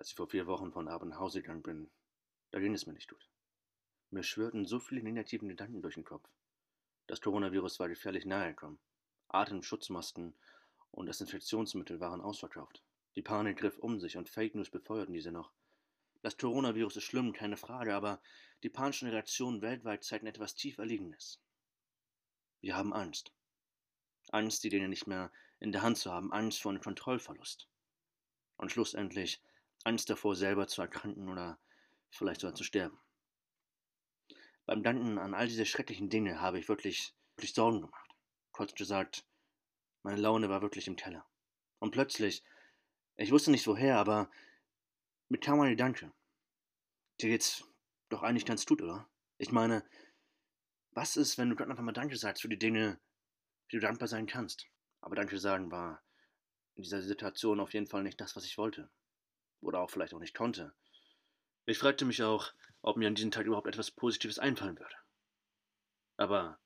Als ich vor vier Wochen von Abend nach Hause gegangen bin, da ging es mir nicht gut. Mir schwirrten so viele negative Gedanken durch den Kopf. Das Coronavirus war gefährlich nahe gekommen. Atemschutzmasken und Desinfektionsmittel waren ausverkauft. Die Panik griff um sich und Fake News befeuerten diese noch. Das Coronavirus ist schlimm, keine Frage, aber die panischen Reaktionen weltweit zeigten etwas tiefer Liegendes. Wir haben Angst. Angst, die Dinge nicht mehr in der Hand zu haben, Angst vor einem Kontrollverlust. Und schlussendlich Angst davor, selber zu erkranken oder vielleicht sogar zu sterben. Beim Danken an all diese schrecklichen Dinge habe ich wirklich, wirklich Sorgen gemacht. Kurz gesagt, meine Laune war wirklich im Keller. Und plötzlich, ich wusste nicht woher, aber mir kam ein Gedanke. Dir geht's doch eigentlich ganz gut, oder? Ich meine, was ist, wenn du Gott einfach mal Danke sagst für die Dinge, die du dankbar sein kannst? Aber Danke sagen war in dieser Situation auf jeden Fall nicht das, was ich wollte. Oder auch vielleicht auch nicht konnte. Ich fragte mich auch, ob mir an diesem Tag überhaupt etwas Positives einfallen würde. Aber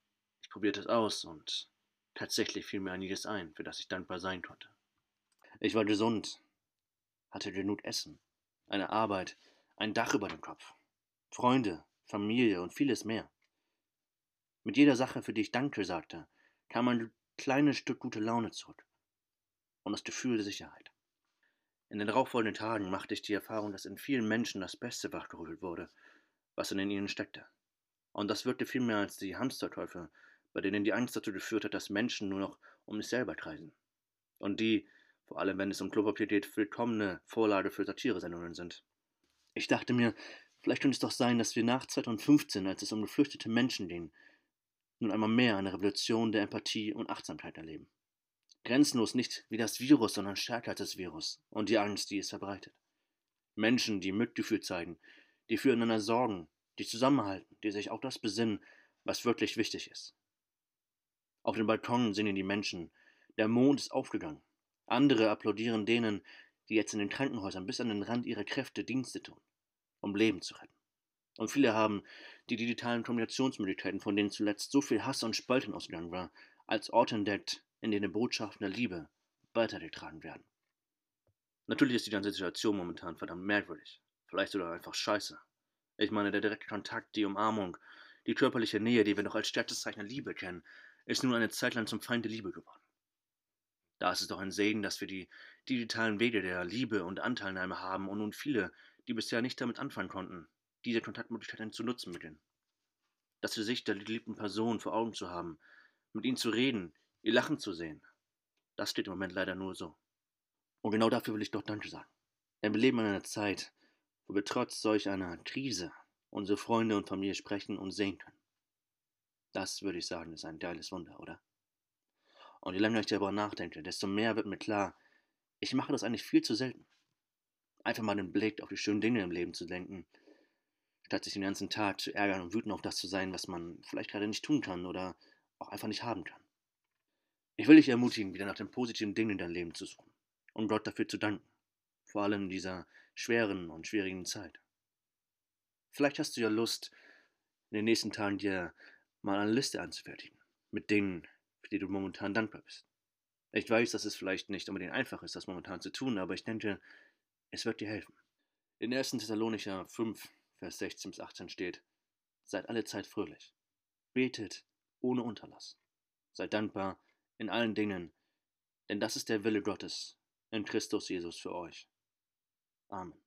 ich probierte es aus und tatsächlich fiel mir einiges ein, für das ich dankbar sein konnte. Ich war gesund, hatte genug Essen, eine Arbeit, ein Dach über dem Kopf, Freunde, Familie und vieles mehr. Mit jeder Sache, für die ich Danke sagte, kam ein kleines Stück gute Laune zurück und das Gefühl der Sicherheit. In den darauffolgenden Tagen machte ich die Erfahrung, dass in vielen Menschen das Beste wachgerüttelt wurde, was in ihnen steckte. Und das wirkte viel mehr als die Hamsterkäufe, bei denen die Angst dazu geführt hat, dass Menschen nur noch um sich selber kreisen. Und die, vor allem wenn es um Klopapier geht, willkommene Vorlage für Satiresendungen sind. Ich dachte mir, vielleicht könnte es doch sein, dass wir nach 2015, als es um geflüchtete Menschen ging, nun einmal mehr eine Revolution der Empathie und Achtsamkeit erleben. Grenzenlos nicht wie das Virus, sondern stärker als das Virus und die Angst, die es verbreitet. Menschen, die Mitgefühl zeigen, die füreinander sorgen, die zusammenhalten, die sich auf das besinnen, was wirklich wichtig ist. Auf den Balkonen singen die Menschen, der Mond ist aufgegangen. Andere applaudieren denen, die jetzt in den Krankenhäusern bis an den Rand ihrer Kräfte Dienste tun, um Leben zu retten. Und viele haben die digitalen Kommunikationsmöglichkeiten, von denen zuletzt so viel Hass und Spalten ausgegangen war, als Orte entdeckt, in denen Botschaften der Liebe weitergetragen werden. Natürlich ist die ganze Situation momentan verdammt merkwürdig. Vielleicht sogar einfach scheiße. Ich meine, der direkte Kontakt, die Umarmung, die körperliche Nähe, die wir noch als stärkstes Zeichen der Liebe kennen, ist nun eine Zeit lang zum Feind der Liebe geworden. Da ist es doch ein Segen, dass wir die digitalen Wege der Liebe und Anteilnahme haben und nun viele, die bisher nicht damit anfangen konnten, diese Kontaktmöglichkeiten zu nutzen beginnen. Das Gesicht der geliebten Person vor Augen zu haben, mit ihnen zu reden, ihr Lachen zu sehen, das steht im Moment leider nur so. Und genau dafür will ich doch Danke sagen. Denn wir leben in einer Zeit, wo wir trotz solch einer Krise unsere Freunde und Familie sprechen und sehen können. Das würde ich sagen, ist ein geiles Wunder, oder? Und je länger ich darüber nachdenke, desto mehr wird mir klar, ich mache das eigentlich viel zu selten. Einfach mal den Blick auf die schönen Dinge im Leben zu denken, statt sich den ganzen Tag zu ärgern und wütend auf das zu sein, was man vielleicht gerade nicht tun kann oder auch einfach nicht haben kann. Ich will dich ermutigen, wieder nach den positiven Dingen in deinem Leben zu suchen und Gott dafür zu danken, vor allem in dieser schweren und schwierigen Zeit. Vielleicht hast du ja Lust, in den nächsten Tagen dir mal eine Liste anzufertigen, mit Dingen, für die du momentan dankbar bist. Ich weiß, dass es vielleicht nicht unbedingt einfach ist, das momentan zu tun, aber ich denke, es wird dir helfen. In 1. Thessalonicher 5, Vers 16 bis 18 steht, Seid alle Zeit fröhlich. Betet ohne Unterlass. Seid dankbar in allen Dingen, denn das ist der Wille Gottes in Christus Jesus für euch. Amen.